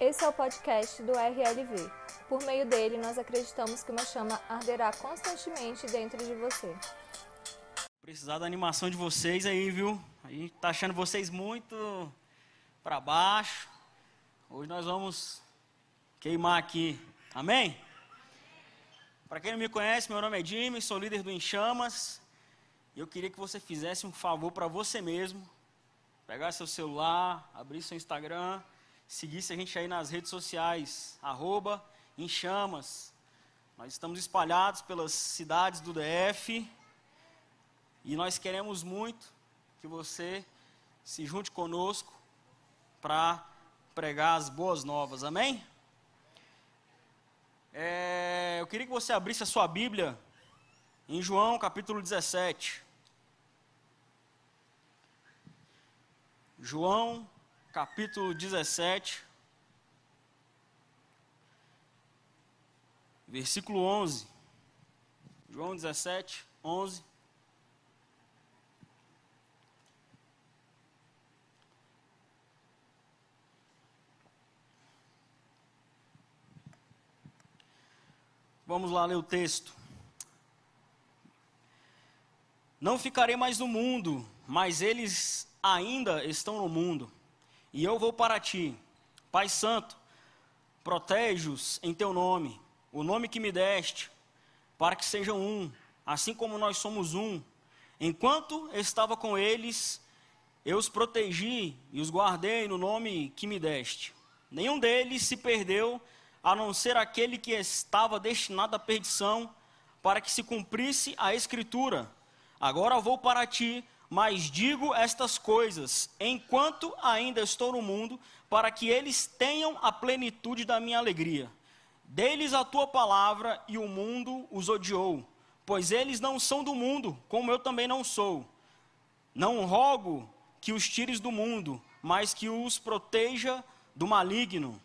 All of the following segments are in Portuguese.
Esse é o podcast do RLV. Por meio dele, nós acreditamos que uma chama arderá constantemente dentro de você. Precisar da animação de vocês aí, viu? A gente tá achando vocês muito para baixo. Hoje nós vamos queimar aqui. Amém? Para quem não me conhece, meu nome é Jimmy, sou líder do Enchamas. E eu queria que você fizesse um favor para você mesmo. Pegar seu celular, abrir seu Instagram, seguisse a gente aí nas redes sociais, arroba Enchamas. Nós estamos espalhados pelas cidades do DF. E nós queremos muito que você se junte conosco para pregar as boas novas. Amém? É, eu queria que você abrisse a sua Bíblia em João capítulo 17. João capítulo 17, versículo 11. João 17, 11. Vamos lá ler o texto. Não ficarei mais no mundo, mas eles ainda estão no mundo. E eu vou para ti. Pai Santo, protege-os em teu nome, o nome que me deste, para que sejam um, assim como nós somos um. Enquanto estava com eles, eu os protegi e os guardei no nome que me deste. Nenhum deles se perdeu, a não ser aquele que estava destinado à perdição, para que se cumprisse a Escritura. Agora vou para ti, mas digo estas coisas, enquanto ainda estou no mundo, para que eles tenham a plenitude da minha alegria. Dê-lhes a tua palavra, e o mundo os odiou, pois eles não são do mundo, como eu também não sou. Não rogo que os tires do mundo, mas que os proteja do maligno.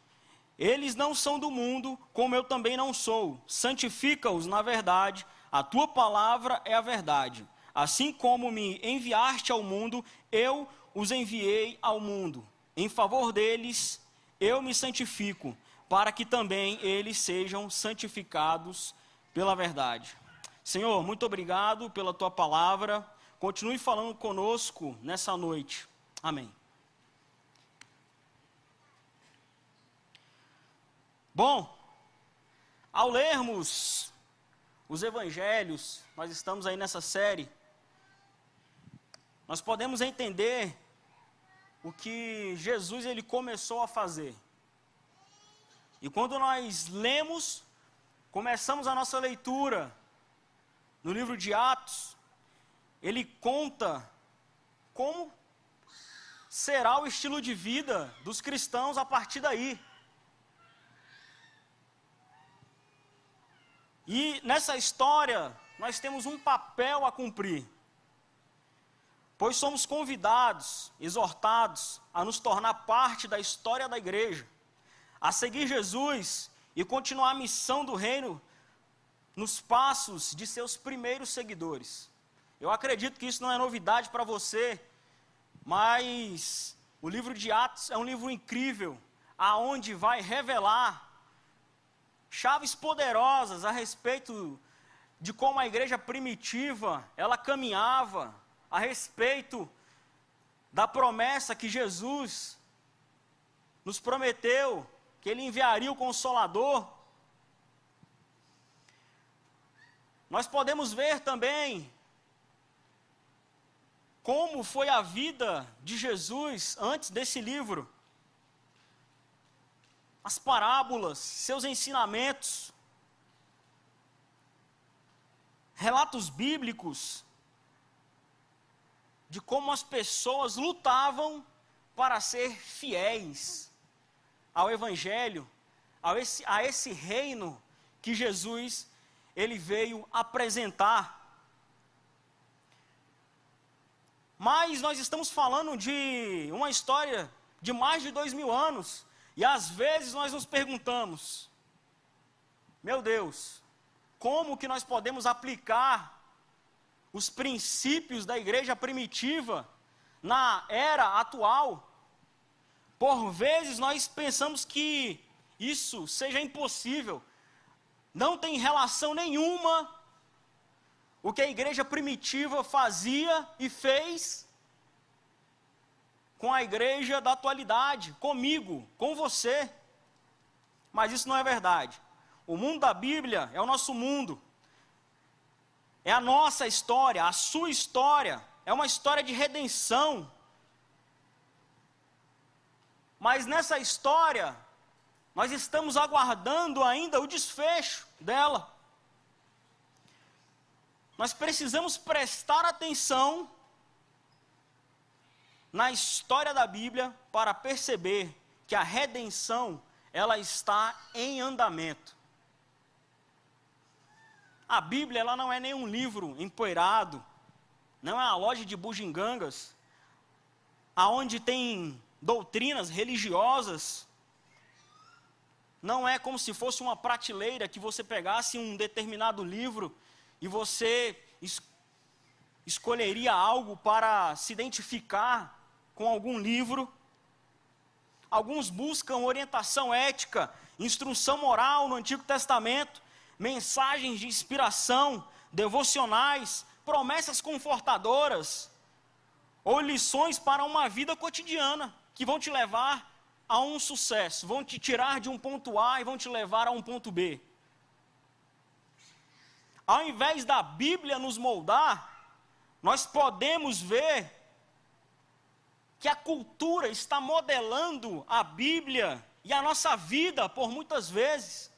Eles não são do mundo, como eu também não sou. Santifica-os na verdade, a tua palavra é a verdade. Assim como me enviaste ao mundo, eu os enviei ao mundo. Em favor deles, eu me santifico, para que também eles sejam santificados pela verdade. Senhor, muito obrigado pela tua palavra. Continue falando conosco nessa noite. Amém. Bom, ao lermos os evangelhos, nós estamos aí nessa série, nós podemos entender o que Jesus ele começou a fazer. E quando nós lemos, começamos a nossa leitura no livro de Atos, ele conta como será o estilo de vida dos cristãos a partir daí. E nessa história, nós temos um papel a cumprir. Pois somos convidados, exortados a nos tornar parte da história da igreja, a seguir Jesus e continuar a missão do reino nos passos de seus primeiros seguidores. Eu acredito que isso não é novidade para você, mas o livro de Atos é um livro incrível, aonde vai revelar chaves poderosas a respeito de como a igreja primitiva ela caminhava, a respeito da promessa que Jesus nos prometeu, que ele enviaria o consolador. Nós podemos ver também como foi a vida de Jesus antes desse livro as parábolas, seus ensinamentos, relatos bíblicos de como as pessoas lutavam para ser fiéis ao Evangelho, a esse, a esse reino que Jesus ele veio apresentar. Mas nós estamos falando de uma história de mais de dois mil anos, e às vezes nós nos perguntamos: meu Deus, como que nós podemos aplicar os princípios da igreja primitiva na era atual? Por vezes nós pensamos que isso seja impossível. Não tem relação nenhuma o que a igreja primitiva fazia e fez com a igreja da atualidade, comigo, com você. Mas isso não é verdade. O mundo da Bíblia é o nosso mundo. É a nossa história, a sua história. É uma história de redenção. Mas nessa história, nós estamos aguardando ainda o desfecho dela. Nós precisamos prestar atenção na história da Bíblia para perceber que a redenção ela está em andamento. A Bíblia ela não é nenhum livro empoeirado, não é uma loja de bugigangas, aonde tem doutrinas religiosas. Não é como se fosse uma prateleira que você pegasse um determinado livro e você es escolheria algo para se identificar com algum livro. Alguns buscam orientação ética, instrução moral no Antigo Testamento, mensagens de inspiração, devocionais, promessas confortadoras ou lições para uma vida cotidiana que vão te levar a um sucesso, vão te tirar de um ponto A e vão te levar a um ponto B. Ao invés da Bíblia nos moldar, nós podemos ver que a cultura está modelando a Bíblia e a nossa vida por muitas vezes.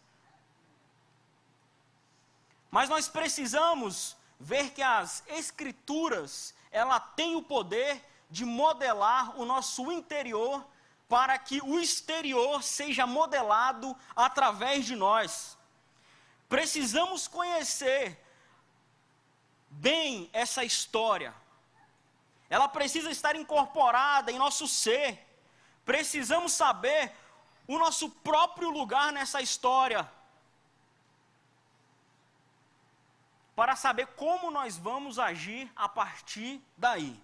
Mas nós precisamos ver que as escrituras, ela tem o poder de modelar o nosso interior para que o exterior seja modelado através de nós. Precisamos conhecer bem essa história. Ela precisa estar incorporada em nosso ser. Precisamos saber o nosso próprio lugar nessa história. Para saber como nós vamos agir a partir daí.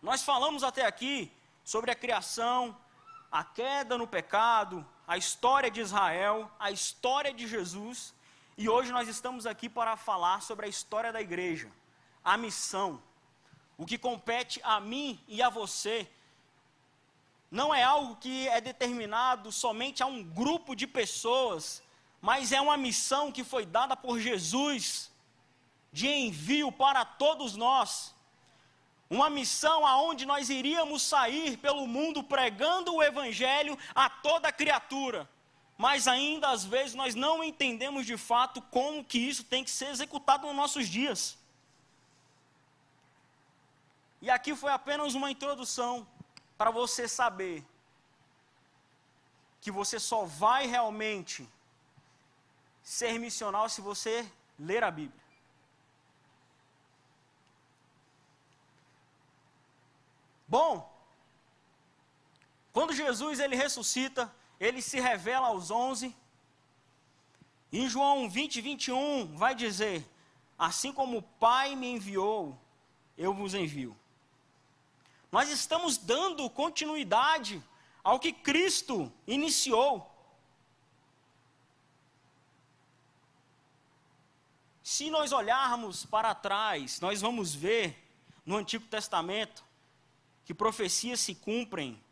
Nós falamos até aqui sobre a criação, a queda no pecado, a história de Israel, a história de Jesus, e hoje nós estamos aqui para falar sobre a história da igreja, a missão. O que compete a mim e a você não é algo que é determinado somente a um grupo de pessoas, mas é uma missão que foi dada por Jesus de envio para todos nós. Uma missão aonde nós iríamos sair pelo mundo pregando o evangelho a toda criatura. Mas ainda às vezes nós não entendemos de fato como que isso tem que ser executado nos nossos dias. E aqui foi apenas uma introdução para você saber que você só vai realmente ser missional se você ler a Bíblia. Bom, quando Jesus ele ressuscita, ele se revela aos onze. Em João 20, 21, vai dizer: Assim como o Pai me enviou, eu vos envio. Nós estamos dando continuidade ao que Cristo iniciou. Se nós olharmos para trás, nós vamos ver no Antigo Testamento que profecias se cumprem.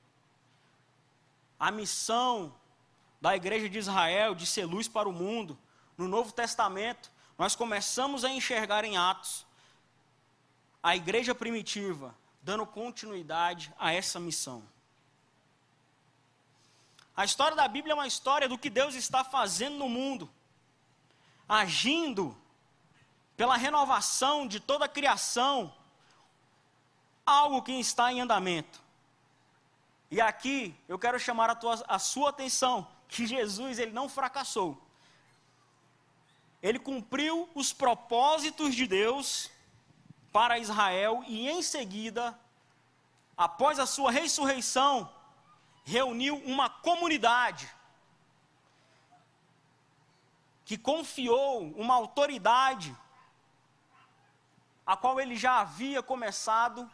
A missão da igreja de Israel de ser luz para o mundo, no Novo Testamento, nós começamos a enxergar em Atos a igreja primitiva dando continuidade a essa missão. A história da Bíblia é uma história do que Deus está fazendo no mundo, agindo pela renovação de toda a criação, algo que está em andamento. E aqui eu quero chamar a, tua, a sua atenção que Jesus ele não fracassou. Ele cumpriu os propósitos de Deus para Israel e em seguida, após a sua ressurreição, reuniu uma comunidade que confiou uma autoridade a qual ele já havia começado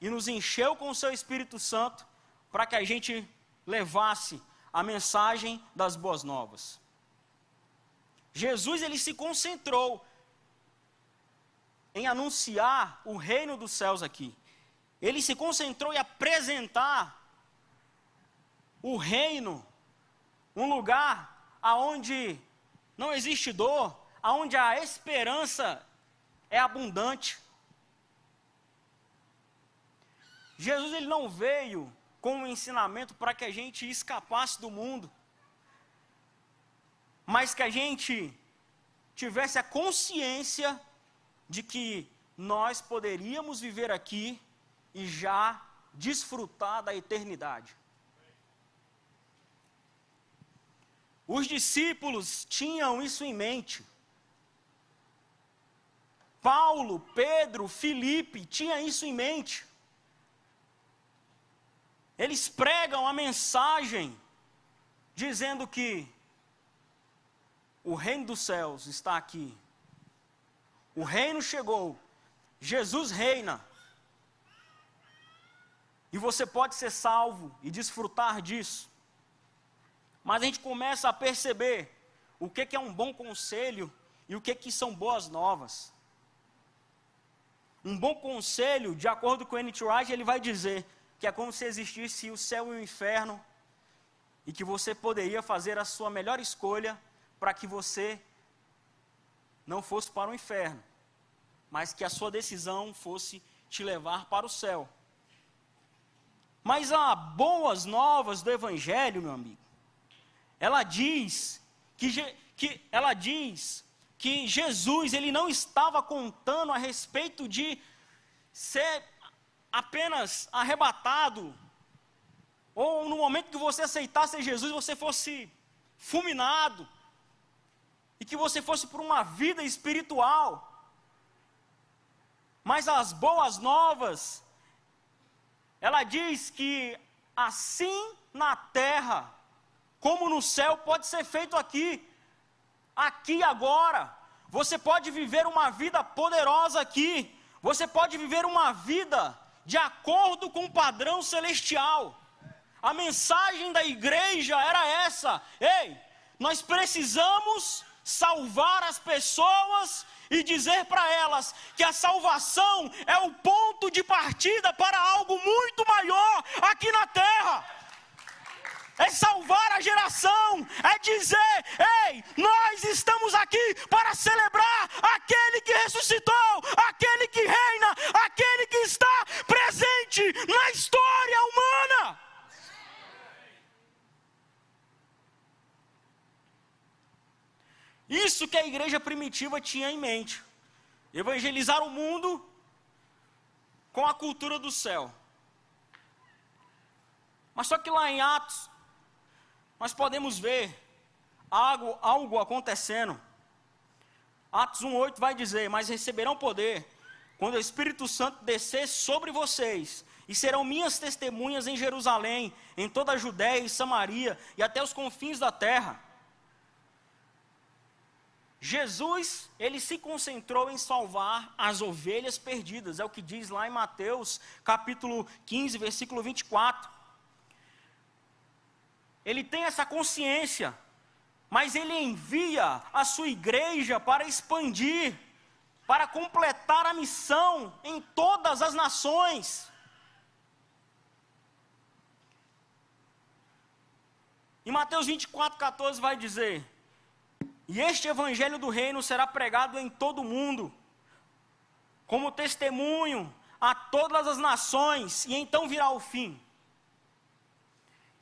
e nos encheu com o seu Espírito Santo para que a gente levasse a mensagem das boas novas. Jesus ele se concentrou em anunciar o reino dos céus aqui. Ele se concentrou em apresentar o reino, um lugar aonde não existe dor, aonde a esperança é abundante. Jesus ele não veio com um ensinamento para que a gente escapasse do mundo, mas que a gente tivesse a consciência de que nós poderíamos viver aqui e já desfrutar da eternidade. Os discípulos tinham isso em mente. Paulo, Pedro, Filipe tinham isso em mente. Eles pregam a mensagem dizendo que o reino dos céus está aqui. O reino chegou. Jesus reina. E você pode ser salvo e desfrutar disso. Mas a gente começa a perceber o que, que é um bom conselho e o que, que são boas novas. Um bom conselho, de acordo com N.T. Wright, ele vai dizer que é como se existisse o céu e o inferno e que você poderia fazer a sua melhor escolha para que você não fosse para o inferno, mas que a sua decisão fosse te levar para o céu. Mas há boas novas do Evangelho, meu amigo. Ela diz que, que ela diz que Jesus ele não estava contando a respeito de ser apenas arrebatado, ou no momento que você aceitasse Jesus, você fosse fulminado, e que você fosse por uma vida espiritual. Mas as boas novas, ela diz que assim na terra, como no céu, pode ser feito aqui, aqui agora. Você pode viver uma vida poderosa aqui, você pode viver uma vida de acordo com o padrão celestial. A mensagem da igreja era essa: ei, nós precisamos salvar as pessoas e dizer para elas que a salvação é o ponto de partida para algo muito maior aqui na terra é salvar a geração, é dizer: ei, nós estamos aqui para celebrar aquele que ressuscitou, aquele que reina, aquele que está presente na história humana. Isso que a igreja primitiva tinha em mente: evangelizar o mundo com a cultura do céu. Mas só que lá em Atos, nós podemos ver algo, algo acontecendo. Atos 1,8 vai dizer: Mas receberão poder quando o Espírito Santo descer sobre vocês, e serão minhas testemunhas em Jerusalém, em toda a Judéia e Samaria e até os confins da terra. Jesus, ele se concentrou em salvar as ovelhas perdidas, é o que diz lá em Mateus, capítulo 15, versículo 24 ele tem essa consciência, mas ele envia a sua igreja para expandir, para completar a missão em todas as nações. Em Mateus 24, 14 vai dizer: E este evangelho do reino será pregado em todo o mundo, como testemunho a todas as nações, e então virá o fim.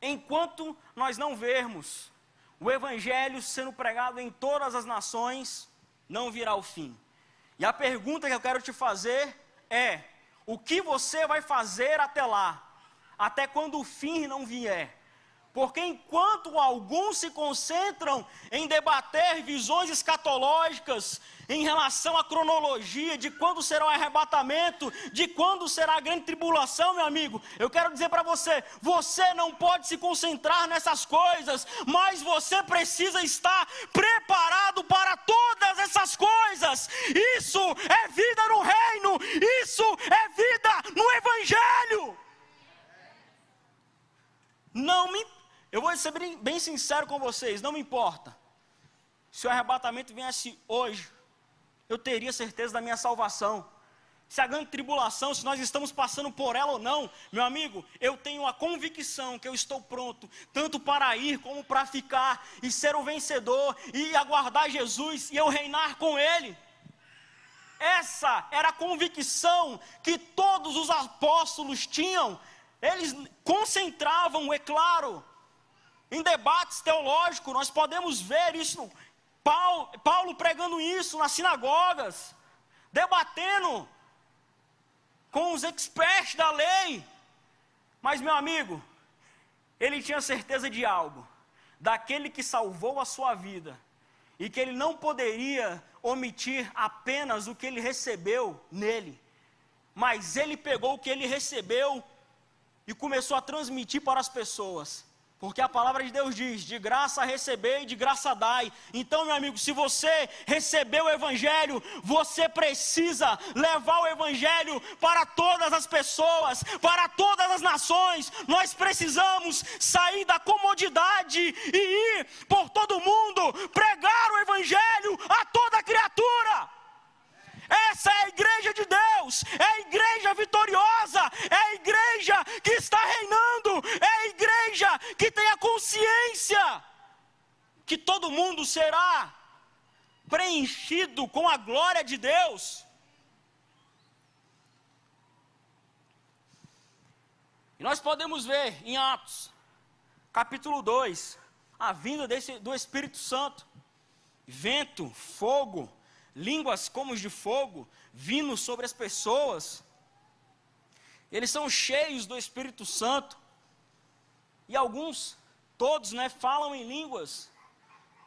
Enquanto nós não vermos o Evangelho sendo pregado em todas as nações, não virá o fim. E a pergunta que eu quero te fazer é: o que você vai fazer até lá? Até quando o fim não vier? Porque enquanto alguns se concentram em debater visões escatológicas em relação à cronologia de quando será o arrebatamento, de quando será a grande tribulação, meu amigo, eu quero dizer para você: você não pode se concentrar nessas coisas, mas você precisa estar preparado para todas essas coisas. Isso é vida no reino, isso é vida no Evangelho. Não me eu vou ser bem, bem sincero com vocês, não me importa. Se o arrebatamento viesse hoje, eu teria certeza da minha salvação. Se a grande tribulação, se nós estamos passando por ela ou não, meu amigo, eu tenho a convicção que eu estou pronto, tanto para ir como para ficar, e ser o vencedor, e aguardar Jesus, e eu reinar com Ele. Essa era a convicção que todos os apóstolos tinham, eles concentravam, é claro, em debates teológicos, nós podemos ver isso, Paulo, Paulo pregando isso nas sinagogas, debatendo com os experts da lei. Mas, meu amigo, ele tinha certeza de algo: daquele que salvou a sua vida, e que ele não poderia omitir apenas o que ele recebeu nele, mas ele pegou o que ele recebeu e começou a transmitir para as pessoas. Porque a palavra de Deus diz: de graça receber e de graça dai. Então, meu amigo, se você recebeu o Evangelho, você precisa levar o Evangelho para todas as pessoas, para todas as nações. Nós precisamos sair da comodidade e ir por todo mundo, pregar o Evangelho a toda criatura. Essa é a igreja de Deus, é a igreja vitoriosa, é a igreja que está reinando, que tem a consciência que todo mundo será preenchido com a glória de Deus. E nós podemos ver em Atos, capítulo 2, a vinda desse, do Espírito Santo, vento, fogo, línguas como de fogo vindo sobre as pessoas. Eles são cheios do Espírito Santo. E alguns, todos, né, falam em línguas.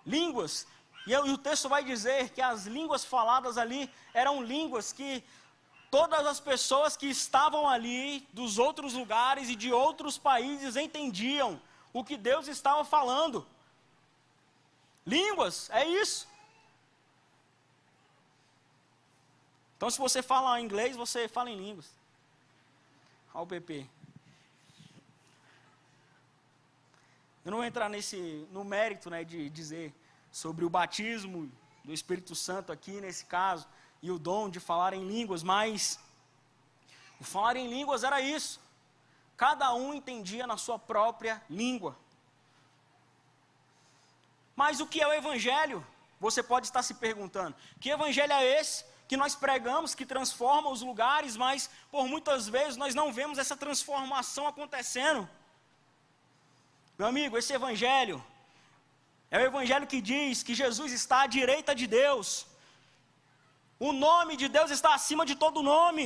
Línguas. E, e o texto vai dizer que as línguas faladas ali eram línguas que todas as pessoas que estavam ali, dos outros lugares e de outros países, entendiam o que Deus estava falando. Línguas, é isso. Então, se você fala inglês, você fala em línguas. Ao PP. Eu não vou entrar nesse, no mérito né, de dizer sobre o batismo do Espírito Santo aqui, nesse caso, e o dom de falar em línguas, mas o falar em línguas era isso. Cada um entendia na sua própria língua. Mas o que é o Evangelho? Você pode estar se perguntando: que Evangelho é esse que nós pregamos, que transforma os lugares, mas por muitas vezes nós não vemos essa transformação acontecendo. Meu amigo, esse evangelho é o evangelho que diz que Jesus está à direita de Deus. O nome de Deus está acima de todo nome.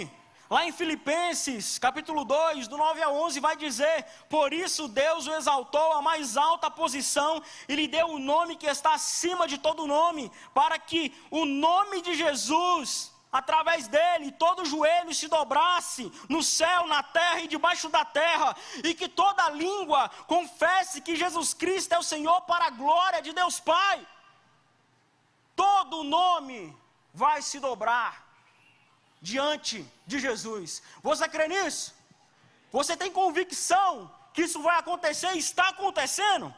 Lá em Filipenses, capítulo 2, do 9 a 11, vai dizer: Por isso Deus o exaltou à mais alta posição e lhe deu o nome que está acima de todo nome, para que o nome de Jesus, através dele, todo joelho se dobrasse no céu, na terra e debaixo da terra, e que toda língua confesse que Jesus Cristo é o Senhor para a glória de Deus Pai. Todo nome vai se dobrar diante de Jesus. Você crê nisso? Você tem convicção que isso vai acontecer e está acontecendo?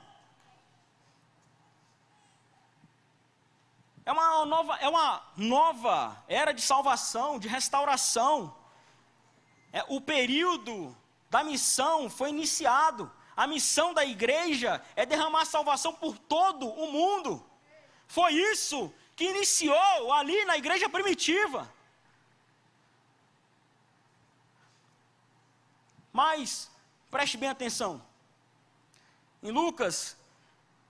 É uma nova, é uma nova era de salvação, de restauração. É, o período da missão foi iniciado. A missão da igreja é derramar salvação por todo o mundo. Foi isso que iniciou ali na igreja primitiva. Mas, preste bem atenção. Em Lucas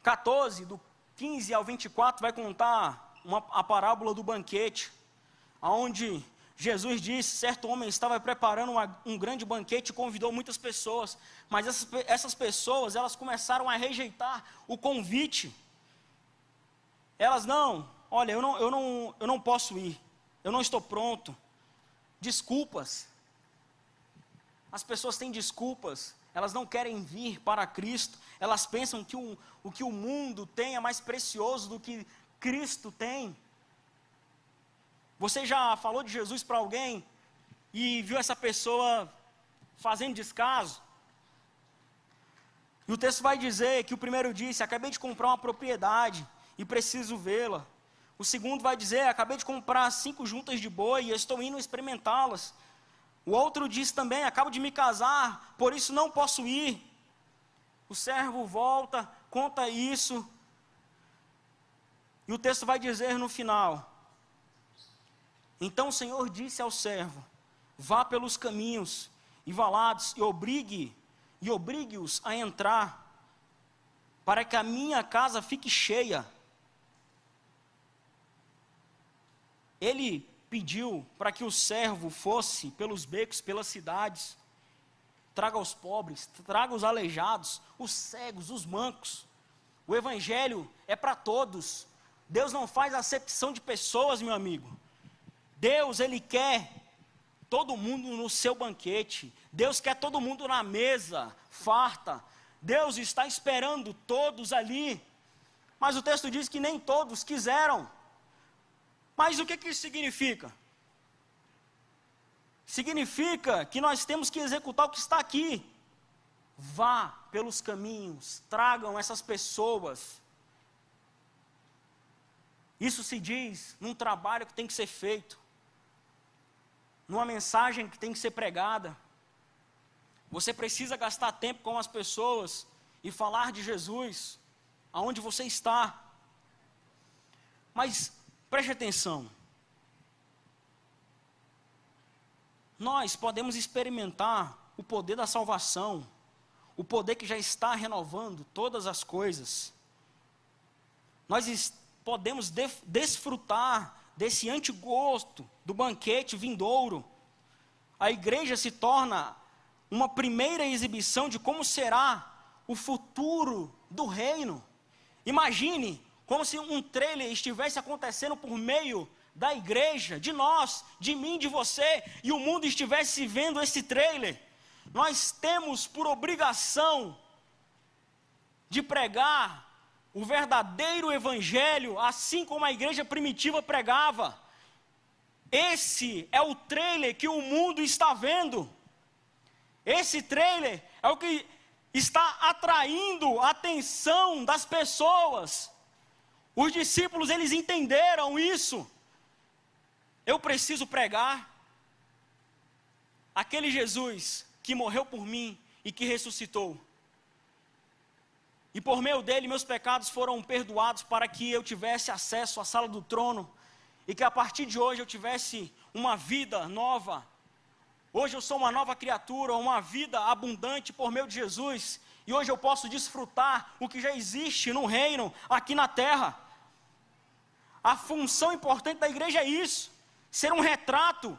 14, do 15 ao 24, vai contar uma, a parábola do banquete, onde Jesus disse: certo homem estava preparando uma, um grande banquete e convidou muitas pessoas, mas essas, essas pessoas elas começaram a rejeitar o convite. Elas não, olha, eu não, eu não, eu não posso ir, eu não estou pronto. Desculpas. As pessoas têm desculpas, elas não querem vir para Cristo, elas pensam que o, o que o mundo tem é mais precioso do que Cristo tem. Você já falou de Jesus para alguém e viu essa pessoa fazendo descaso? E o texto vai dizer que o primeiro disse: Acabei de comprar uma propriedade e preciso vê-la. O segundo vai dizer: Acabei de comprar cinco juntas de boi e estou indo experimentá-las. O outro diz também: Acabo de me casar, por isso não posso ir. O servo volta, conta isso. E o texto vai dizer no final: então o Senhor disse ao servo: Vá pelos caminhos e valados e obrigue e obrigue-os a entrar, para que a minha casa fique cheia. Ele pediu para que o servo fosse pelos becos, pelas cidades, traga os pobres, traga os aleijados, os cegos, os mancos. O evangelho é para todos. Deus não faz acepção de pessoas, meu amigo. Deus, Ele quer todo mundo no seu banquete. Deus quer todo mundo na mesa, farta. Deus está esperando todos ali. Mas o texto diz que nem todos quiseram. Mas o que, que isso significa? Significa que nós temos que executar o que está aqui. Vá pelos caminhos, tragam essas pessoas. Isso se diz num trabalho que tem que ser feito numa mensagem que tem que ser pregada. Você precisa gastar tempo com as pessoas e falar de Jesus aonde você está. Mas preste atenção. Nós podemos experimentar o poder da salvação, o poder que já está renovando todas as coisas. Nós podemos desfrutar desse antigosto do banquete vindouro. A igreja se torna uma primeira exibição de como será o futuro do reino. Imagine como se um trailer estivesse acontecendo por meio da igreja, de nós, de mim, de você, e o mundo estivesse vendo esse trailer. Nós temos por obrigação de pregar o verdadeiro evangelho, assim como a igreja primitiva pregava. Esse é o trailer que o mundo está vendo. Esse trailer é o que está atraindo a atenção das pessoas. Os discípulos, eles entenderam isso. Eu preciso pregar aquele Jesus que morreu por mim e que ressuscitou. E por meio dele, meus pecados foram perdoados para que eu tivesse acesso à sala do trono. E que a partir de hoje eu tivesse uma vida nova. Hoje eu sou uma nova criatura, uma vida abundante por meio de Jesus. E hoje eu posso desfrutar o que já existe no reino, aqui na terra. A função importante da igreja é isso: ser um retrato,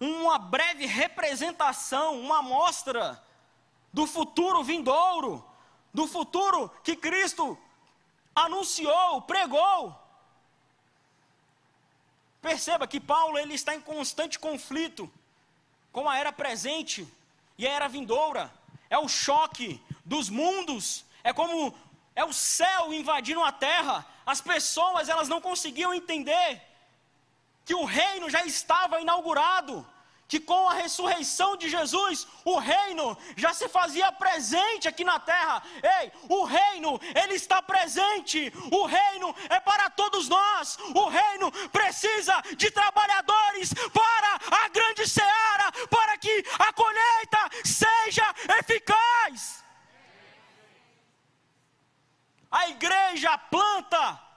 uma breve representação, uma amostra do futuro vindouro do futuro que Cristo anunciou, pregou. Perceba que Paulo ele está em constante conflito com a era presente e a era vindoura. É o choque dos mundos, é como é o céu invadindo a terra. As pessoas elas não conseguiam entender que o reino já estava inaugurado que com a ressurreição de Jesus, o reino já se fazia presente aqui na terra. Ei, o reino, ele está presente. O reino é para todos nós. O reino precisa de trabalhadores para a grande seara, para que a colheita seja eficaz. A igreja planta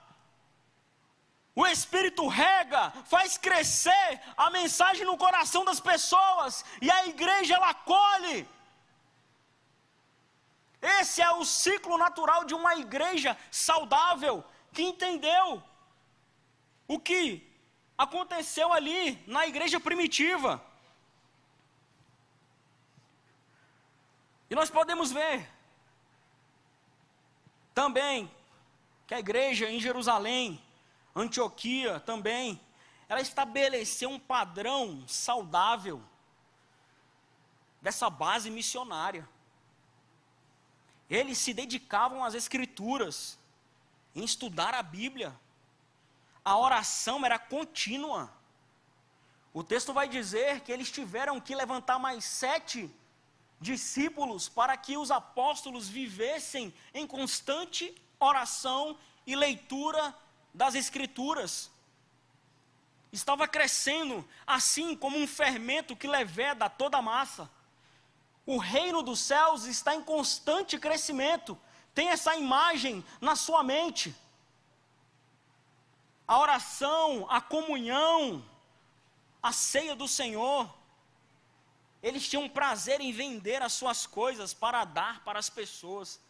o Espírito rega, faz crescer a mensagem no coração das pessoas e a igreja ela colhe. Esse é o ciclo natural de uma igreja saudável que entendeu o que aconteceu ali, na igreja primitiva. E nós podemos ver também que a igreja em Jerusalém, Antioquia também, ela estabeleceu um padrão saudável dessa base missionária. Eles se dedicavam às escrituras, em estudar a Bíblia. A oração era contínua. O texto vai dizer que eles tiveram que levantar mais sete discípulos para que os apóstolos vivessem em constante oração e leitura das Escrituras. Estava crescendo assim como um fermento que leveda toda a massa. O reino dos céus está em constante crescimento. Tem essa imagem na sua mente. A oração, a comunhão, a ceia do Senhor. Eles tinham prazer em vender as suas coisas para dar para as pessoas,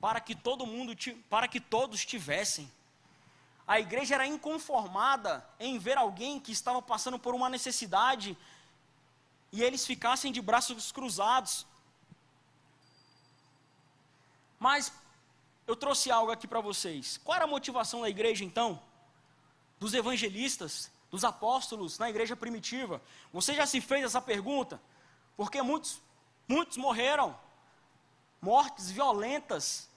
para que todo mundo, para que todos tivessem. A igreja era inconformada em ver alguém que estava passando por uma necessidade e eles ficassem de braços cruzados. Mas eu trouxe algo aqui para vocês. Qual era a motivação da igreja então? Dos evangelistas, dos apóstolos na igreja primitiva? Você já se fez essa pergunta? Porque muitos, muitos morreram, mortes violentas.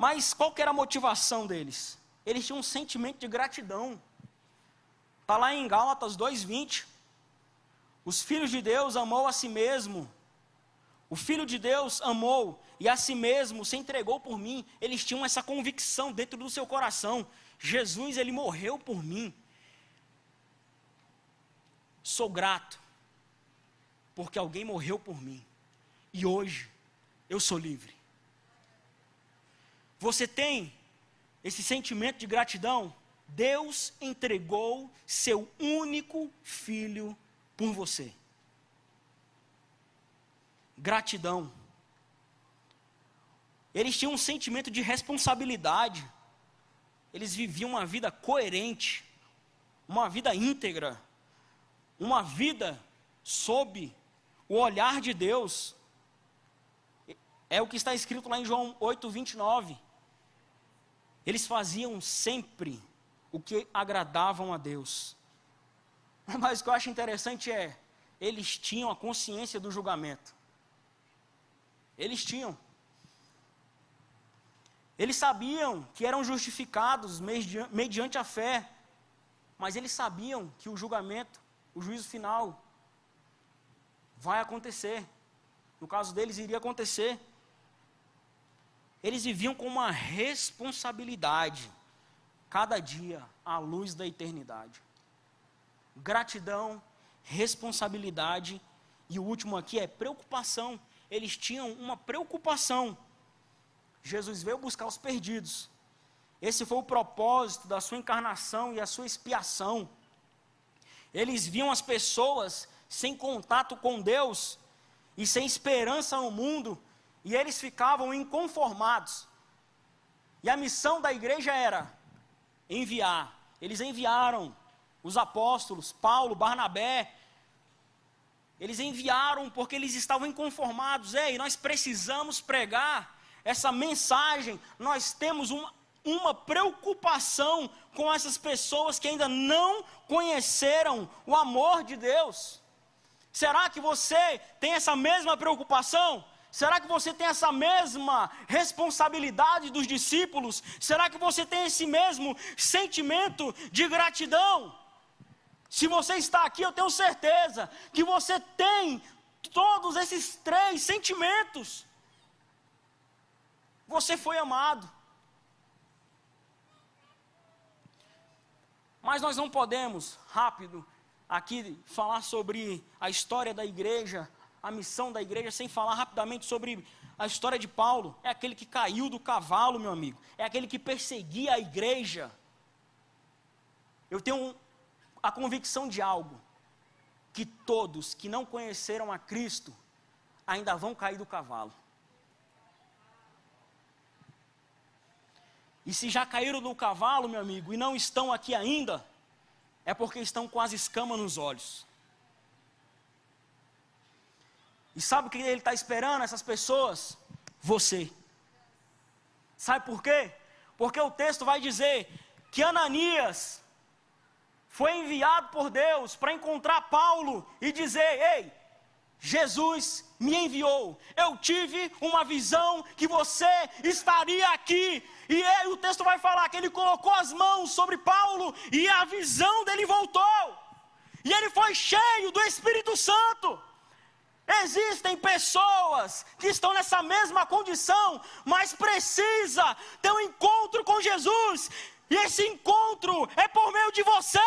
Mas qual que era a motivação deles? Eles tinham um sentimento de gratidão. Está lá em Gálatas 2,20. Os filhos de Deus amou a si mesmo. O Filho de Deus amou e a si mesmo se entregou por mim. Eles tinham essa convicção dentro do seu coração. Jesus, ele morreu por mim. Sou grato, porque alguém morreu por mim. E hoje eu sou livre. Você tem esse sentimento de gratidão? Deus entregou seu único filho por você. Gratidão. Eles tinham um sentimento de responsabilidade. Eles viviam uma vida coerente, uma vida íntegra, uma vida sob o olhar de Deus. É o que está escrito lá em João 8, 29. Eles faziam sempre o que agradavam a Deus. Mas o que eu acho interessante é, eles tinham a consciência do julgamento. Eles tinham. Eles sabiam que eram justificados mediante a fé, mas eles sabiam que o julgamento, o juízo final, vai acontecer. No caso deles, iria acontecer. Eles viviam com uma responsabilidade, cada dia, à luz da eternidade. Gratidão, responsabilidade, e o último aqui é preocupação. Eles tinham uma preocupação Jesus veio buscar os perdidos. Esse foi o propósito da sua encarnação e a sua expiação. Eles viam as pessoas sem contato com Deus e sem esperança no mundo, e eles ficavam inconformados. E a missão da igreja era enviar. Eles enviaram os apóstolos, Paulo, Barnabé. Eles enviaram porque eles estavam inconformados. Ei, nós precisamos pregar essa mensagem, nós temos uma, uma preocupação com essas pessoas que ainda não conheceram o amor de Deus. Será que você tem essa mesma preocupação? Será que você tem essa mesma responsabilidade dos discípulos? Será que você tem esse mesmo sentimento de gratidão? Se você está aqui, eu tenho certeza que você tem todos esses três sentimentos. Você foi amado. Mas nós não podemos, rápido, aqui falar sobre a história da igreja, a missão da igreja, sem falar rapidamente sobre a história de Paulo. É aquele que caiu do cavalo, meu amigo. É aquele que perseguia a igreja. Eu tenho a convicção de algo: que todos que não conheceram a Cristo ainda vão cair do cavalo. E se já caíram do cavalo, meu amigo, e não estão aqui ainda, é porque estão com as escamas nos olhos. E sabe o que ele está esperando, essas pessoas? Você. Sabe por quê? Porque o texto vai dizer que Ananias foi enviado por Deus para encontrar Paulo e dizer: Ei, Jesus me enviou. Eu tive uma visão que você estaria aqui. E ele, o texto vai falar que ele colocou as mãos sobre Paulo e a visão dele voltou. E ele foi cheio do Espírito Santo. Existem pessoas que estão nessa mesma condição, mas precisa ter um encontro com Jesus. E esse encontro é por meio de você.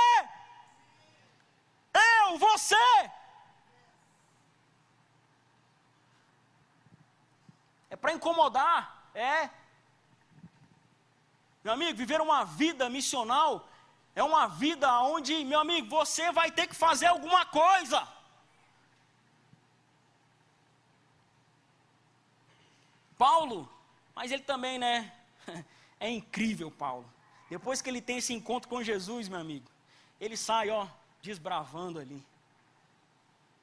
Eu, você. É para incomodar, é. Meu amigo, viver uma vida missional é uma vida onde, meu amigo, você vai ter que fazer alguma coisa. Paulo, mas ele também, né? É incrível, Paulo. Depois que ele tem esse encontro com Jesus, meu amigo, ele sai, ó, desbravando ali.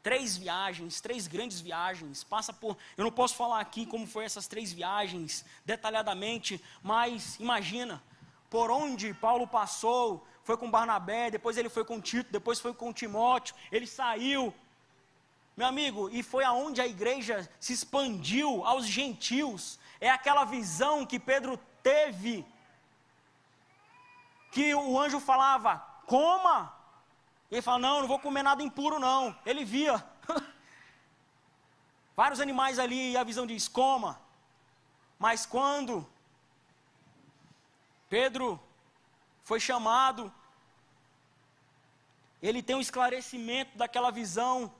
Três viagens, três grandes viagens, passa por. Eu não posso falar aqui como foi essas três viagens detalhadamente, mas imagina, por onde Paulo passou, foi com Barnabé, depois ele foi com Tito, depois foi com Timóteo, ele saiu, meu amigo, e foi aonde a igreja se expandiu aos gentios. É aquela visão que Pedro teve, que o anjo falava: coma. E ele fala: não, não vou comer nada impuro, não. Ele via vários animais ali, e a visão diz: coma. Mas quando Pedro foi chamado, ele tem um esclarecimento daquela visão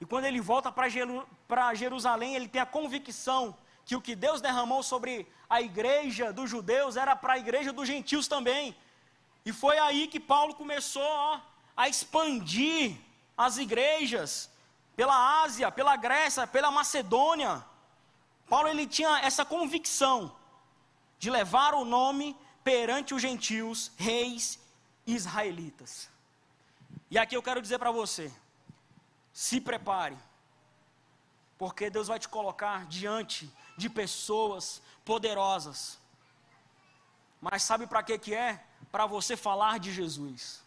e quando ele volta para Jerusalém, ele tem a convicção que o que Deus derramou sobre a igreja dos judeus era para a igreja dos gentios também. E foi aí que Paulo começou ó, a expandir as igrejas pela Ásia, pela Grécia, pela Macedônia. Paulo ele tinha essa convicção de levar o nome perante os gentios, reis israelitas. E aqui eu quero dizer para você, se prepare, porque Deus vai te colocar diante de pessoas poderosas. Mas sabe para que que é? Para você falar de Jesus.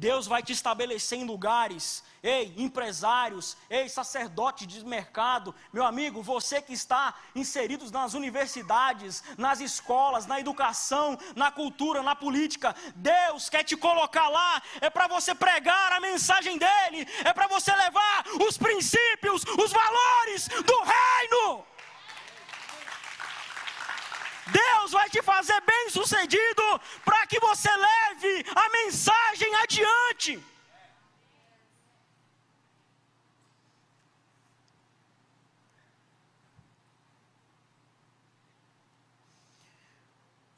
Deus vai te estabelecer em lugares, ei, empresários, ei, sacerdote de mercado, meu amigo, você que está inserido nas universidades, nas escolas, na educação, na cultura, na política, Deus quer te colocar lá, é para você pregar a mensagem dEle, é para você levar os princípios, os valores do reino. Deus vai te fazer bem sucedido para que você leve a mensagem adiante.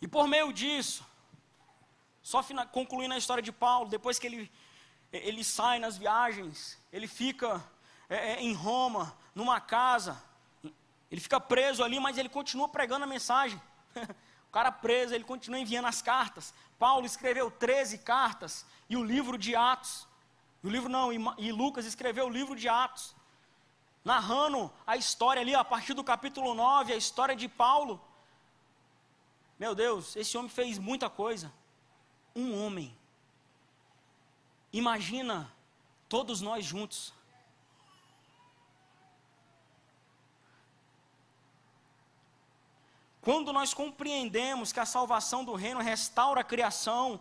E por meio disso, só concluindo a história de Paulo, depois que ele, ele sai nas viagens, ele fica é, é, em Roma, numa casa, ele fica preso ali, mas ele continua pregando a mensagem. o cara preso, ele continua enviando as cartas. Paulo escreveu 13 cartas e o livro de Atos. O livro não, e Lucas escreveu o livro de Atos. Narrando a história ali, a partir do capítulo 9, a história de Paulo. Meu Deus, esse homem fez muita coisa. Um homem. Imagina todos nós juntos. Quando nós compreendemos que a salvação do reino restaura a criação,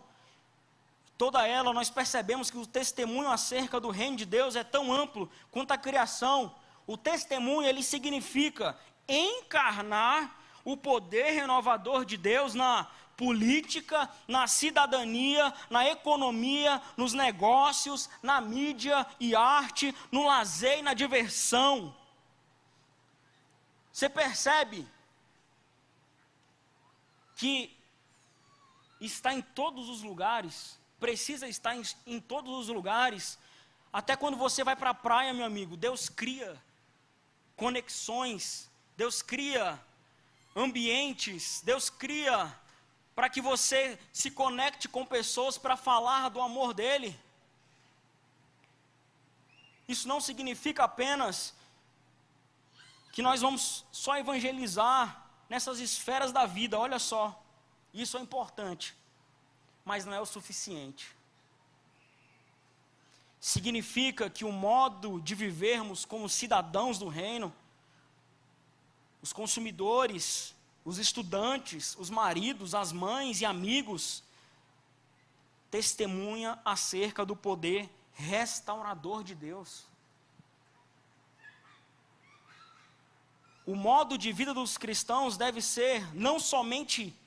toda ela, nós percebemos que o testemunho acerca do reino de Deus é tão amplo quanto a criação. O testemunho, ele significa encarnar o poder renovador de Deus na política, na cidadania, na economia, nos negócios, na mídia e arte, no lazer e na diversão. Você percebe que está em todos os lugares, precisa estar em, em todos os lugares. Até quando você vai para a praia, meu amigo, Deus cria conexões, Deus cria ambientes, Deus cria para que você se conecte com pessoas para falar do amor dele. Isso não significa apenas que nós vamos só evangelizar nessas esferas da vida, olha só. Isso é importante, mas não é o suficiente. Significa que o modo de vivermos como cidadãos do reino, os consumidores, os estudantes, os maridos, as mães e amigos, testemunha acerca do poder restaurador de Deus. O modo de vida dos cristãos deve ser não somente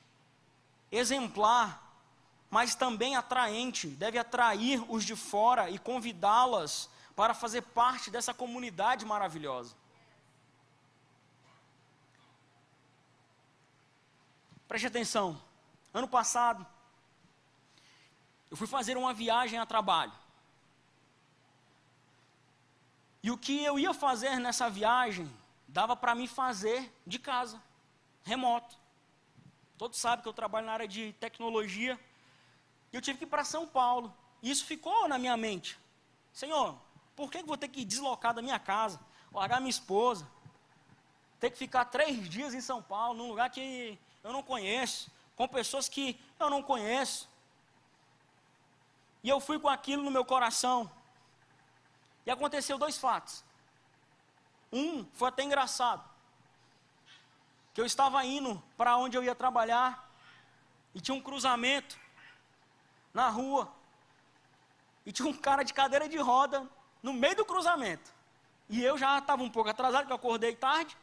exemplar, mas também atraente, deve atrair os de fora e convidá-las para fazer parte dessa comunidade maravilhosa. Preste atenção. Ano passado, eu fui fazer uma viagem a trabalho. E o que eu ia fazer nessa viagem, dava para mim fazer de casa, remoto. Todos sabem que eu trabalho na área de tecnologia. E eu tive que ir para São Paulo. E isso ficou na minha mente. Senhor, por que eu vou ter que deslocar da minha casa, largar minha esposa, ter que ficar três dias em São Paulo, num lugar que eu não conheço, com pessoas que eu não conheço. E eu fui com aquilo no meu coração. E aconteceu dois fatos. Um foi até engraçado. Que eu estava indo para onde eu ia trabalhar e tinha um cruzamento na rua. E tinha um cara de cadeira de roda no meio do cruzamento. E eu já estava um pouco atrasado, porque eu acordei tarde.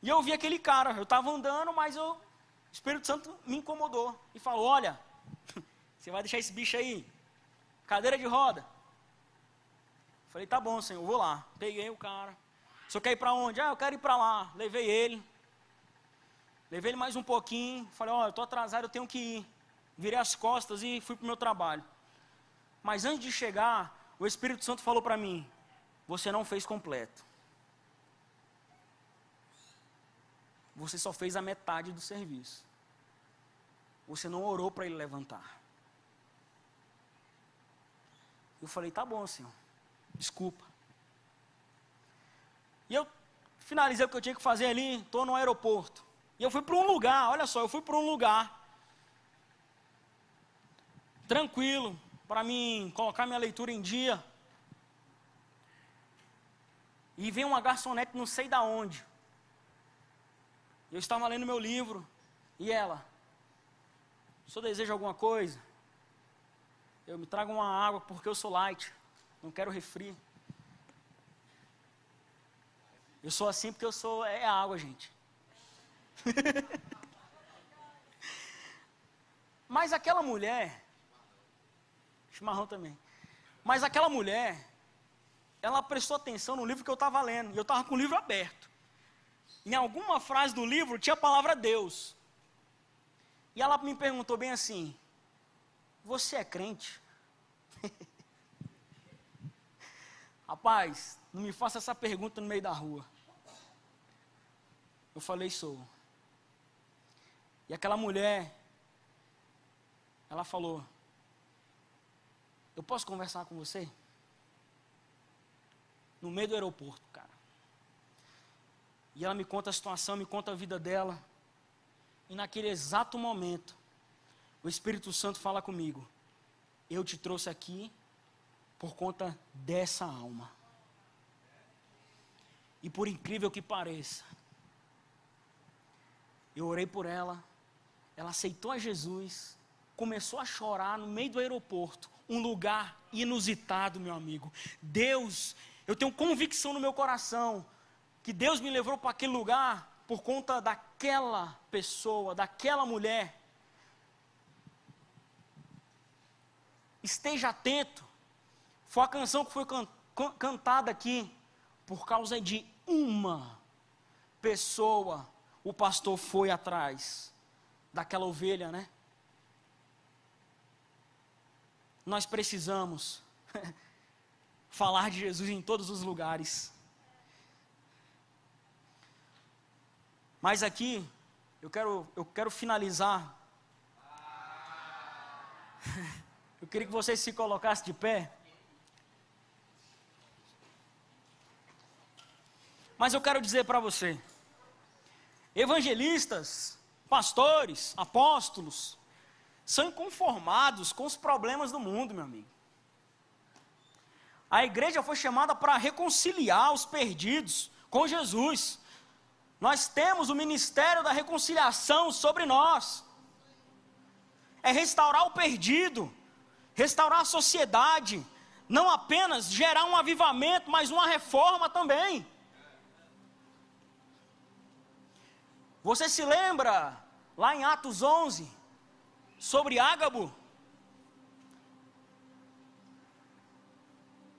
E eu vi aquele cara, eu estava andando, mas eu, o Espírito Santo me incomodou e falou: Olha, você vai deixar esse bicho aí, cadeira de roda. Falei: Tá bom, senhor, eu vou lá. Peguei o cara. Senhor quer ir para onde? Ah, eu quero ir para lá. Levei ele. Levei ele mais um pouquinho. Falei: Olha, eu estou atrasado, eu tenho que ir. Virei as costas e fui para o meu trabalho. Mas antes de chegar, o Espírito Santo falou para mim: Você não fez completo. você só fez a metade do serviço. Você não orou para ele levantar. Eu falei, tá bom, senhor. Desculpa. E eu finalizei o que eu tinha que fazer ali, estou no aeroporto. E eu fui para um lugar, olha só, eu fui para um lugar tranquilo, para mim colocar minha leitura em dia. E vem uma garçonete não sei da onde. Eu estava lendo meu livro e ela, o senhor deseja alguma coisa? Eu me trago uma água porque eu sou light, não quero refri. Eu sou assim porque eu sou é água, gente. Mas aquela mulher, chimarrão também. Mas aquela mulher, ela prestou atenção no livro que eu estava lendo, e eu estava com o livro aberto em alguma frase do livro tinha a palavra Deus. E ela me perguntou bem assim: Você é crente? Rapaz, não me faça essa pergunta no meio da rua. Eu falei: Sou. E aquela mulher, ela falou: Eu posso conversar com você? No meio do aeroporto, cara. E ela me conta a situação, me conta a vida dela. E naquele exato momento, o Espírito Santo fala comigo: Eu te trouxe aqui por conta dessa alma. E por incrível que pareça, eu orei por ela, ela aceitou a Jesus, começou a chorar no meio do aeroporto, um lugar inusitado, meu amigo. Deus, eu tenho convicção no meu coração que Deus me levou para aquele lugar por conta daquela pessoa, daquela mulher. Esteja atento. Foi a canção que foi can cantada aqui por causa de uma pessoa. O pastor foi atrás daquela ovelha, né? Nós precisamos falar de Jesus em todos os lugares. Mas aqui, eu quero, eu quero finalizar Eu queria que vocês se colocassem de pé. Mas eu quero dizer para você: evangelistas, pastores, apóstolos, são inconformados com os problemas do mundo, meu amigo. A igreja foi chamada para reconciliar os perdidos com Jesus. Nós temos o ministério da reconciliação sobre nós. É restaurar o perdido, restaurar a sociedade, não apenas gerar um avivamento, mas uma reforma também. Você se lembra lá em Atos 11 sobre Ágabo?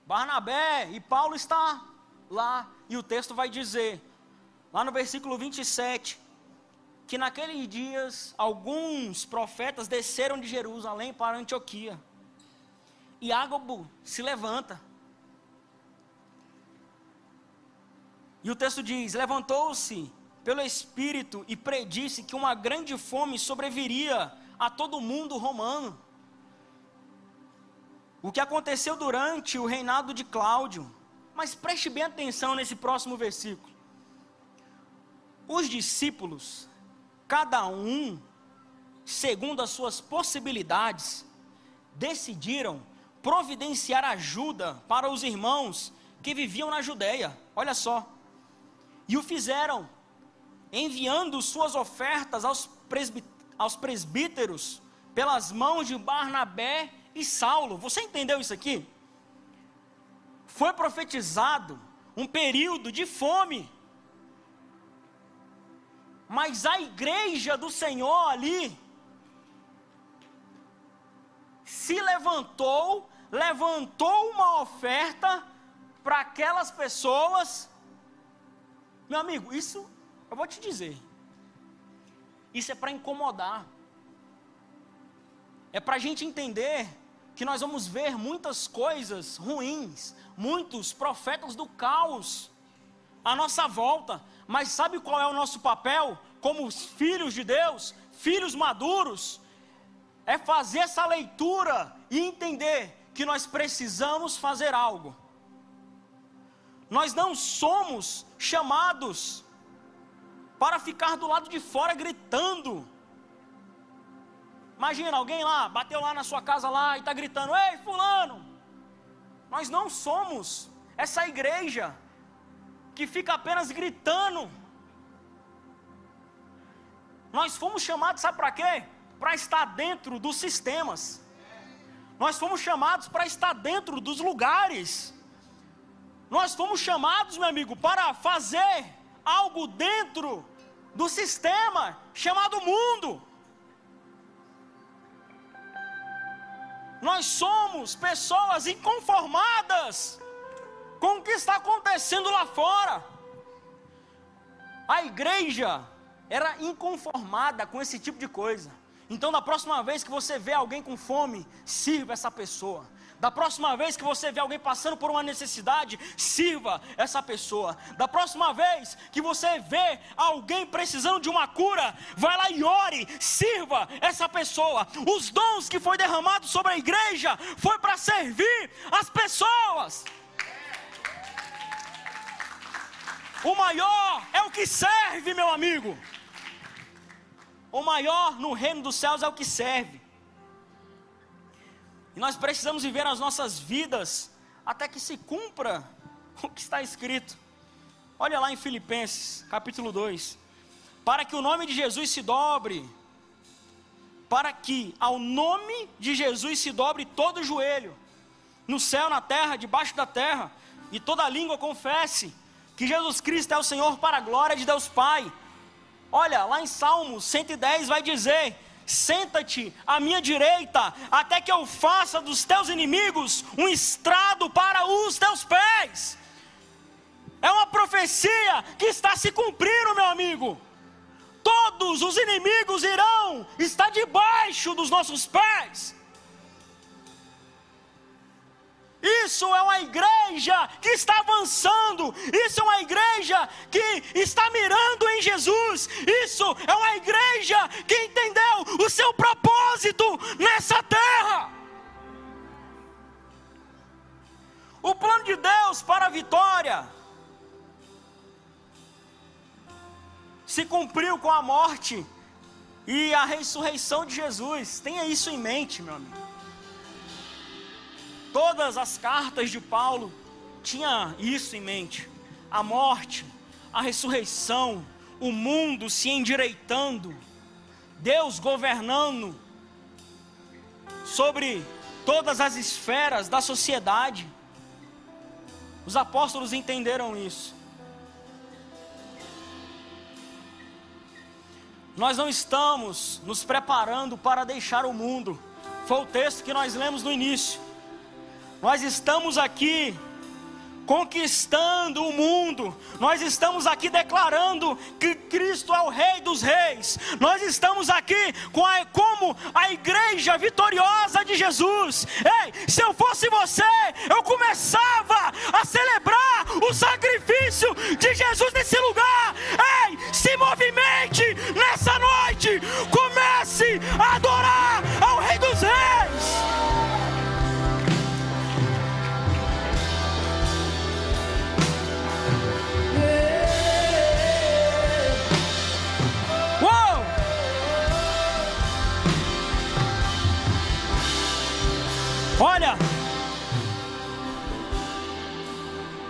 Barnabé e Paulo está lá e o texto vai dizer, lá no versículo 27, que naqueles dias alguns profetas desceram de Jerusalém para Antioquia. E Ágabo se levanta. E o texto diz: Levantou-se pelo Espírito e predisse que uma grande fome sobreviria a todo mundo romano. O que aconteceu durante o reinado de Cláudio. Mas preste bem atenção nesse próximo versículo. Os discípulos, cada um, segundo as suas possibilidades, decidiram providenciar ajuda para os irmãos que viviam na Judéia. Olha só. E o fizeram, enviando suas ofertas aos, aos presbíteros pelas mãos de Barnabé e Saulo. Você entendeu isso aqui? Foi profetizado um período de fome. Mas a igreja do Senhor ali se levantou levantou uma oferta para aquelas pessoas. Meu amigo, isso eu vou te dizer. Isso é para incomodar. É para a gente entender que nós vamos ver muitas coisas ruins, muitos profetas do caos à nossa volta. Mas sabe qual é o nosso papel como filhos de Deus, filhos maduros? É fazer essa leitura e entender que nós precisamos fazer algo. Nós não somos chamados para ficar do lado de fora gritando. Imagina alguém lá, bateu lá na sua casa lá e está gritando: Ei, Fulano! Nós não somos essa igreja que fica apenas gritando. Nós fomos chamados, sabe para quê? Para estar dentro dos sistemas. Nós fomos chamados para estar dentro dos lugares. Nós fomos chamados, meu amigo, para fazer algo dentro do sistema chamado mundo. Nós somos pessoas inconformadas com o que está acontecendo lá fora. A igreja era inconformada com esse tipo de coisa. Então, da próxima vez que você vê alguém com fome, sirva essa pessoa. Da próxima vez que você vê alguém passando por uma necessidade, sirva essa pessoa. Da próxima vez que você vê alguém precisando de uma cura, vai lá e ore, sirva essa pessoa. Os dons que foi derramado sobre a igreja foi para servir as pessoas. O maior é o que serve, meu amigo. O maior no reino dos céus é o que serve. E nós precisamos viver as nossas vidas até que se cumpra o que está escrito. Olha lá em Filipenses, capítulo 2. Para que o nome de Jesus se dobre, para que ao nome de Jesus se dobre todo joelho, no céu, na terra, debaixo da terra, e toda língua confesse que Jesus Cristo é o Senhor para a glória de Deus Pai. Olha, lá em Salmos 110 vai dizer: Senta-te à minha direita, até que eu faça dos teus inimigos um estrado para os teus pés. É uma profecia que está se cumprindo, meu amigo. Todos os inimigos irão estar debaixo dos nossos pés. Isso é uma igreja que está avançando, isso é uma igreja que está mirando em Jesus, isso é uma igreja que entendeu o seu propósito nessa terra. O plano de Deus para a vitória se cumpriu com a morte e a ressurreição de Jesus. Tenha isso em mente, meu amigo. Todas as cartas de Paulo tinha isso em mente. A morte, a ressurreição, o mundo se endireitando, Deus governando sobre todas as esferas da sociedade. Os apóstolos entenderam isso. Nós não estamos nos preparando para deixar o mundo. Foi o texto que nós lemos no início. Nós estamos aqui conquistando o mundo. Nós estamos aqui declarando que Cristo é o Rei dos Reis. Nós estamos aqui com a, como a igreja vitoriosa de Jesus. Ei, se eu fosse você, eu começava a celebrar o sacrifício de Jesus nesse lugar. Ei, se movimente nessa noite.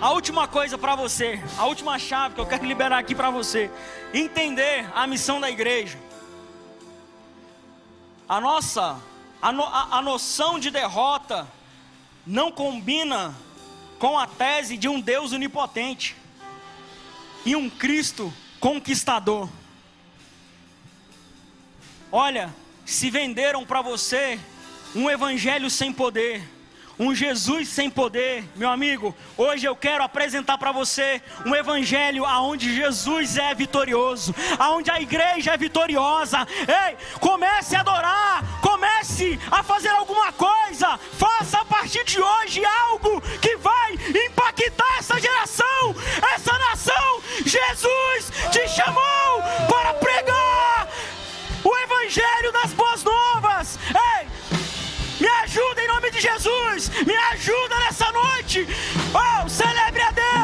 A última coisa para você, a última chave que eu quero liberar aqui para você, entender a missão da igreja. A nossa, a, no, a, a noção de derrota não combina com a tese de um Deus onipotente e um Cristo conquistador. Olha, se venderam para você um evangelho sem poder, um Jesus sem poder. Meu amigo, hoje eu quero apresentar para você um evangelho aonde Jesus é vitorioso, aonde a igreja é vitoriosa. Ei, comece a adorar, comece a fazer alguma coisa. Faça a partir de hoje algo que vai impactar essa geração, essa nação. Jesus te chamou para pregar o evangelho das boas novas. Ei, me ajuda em nome de Jesus. Me ajuda nessa noite. Oh, celebre a Deus.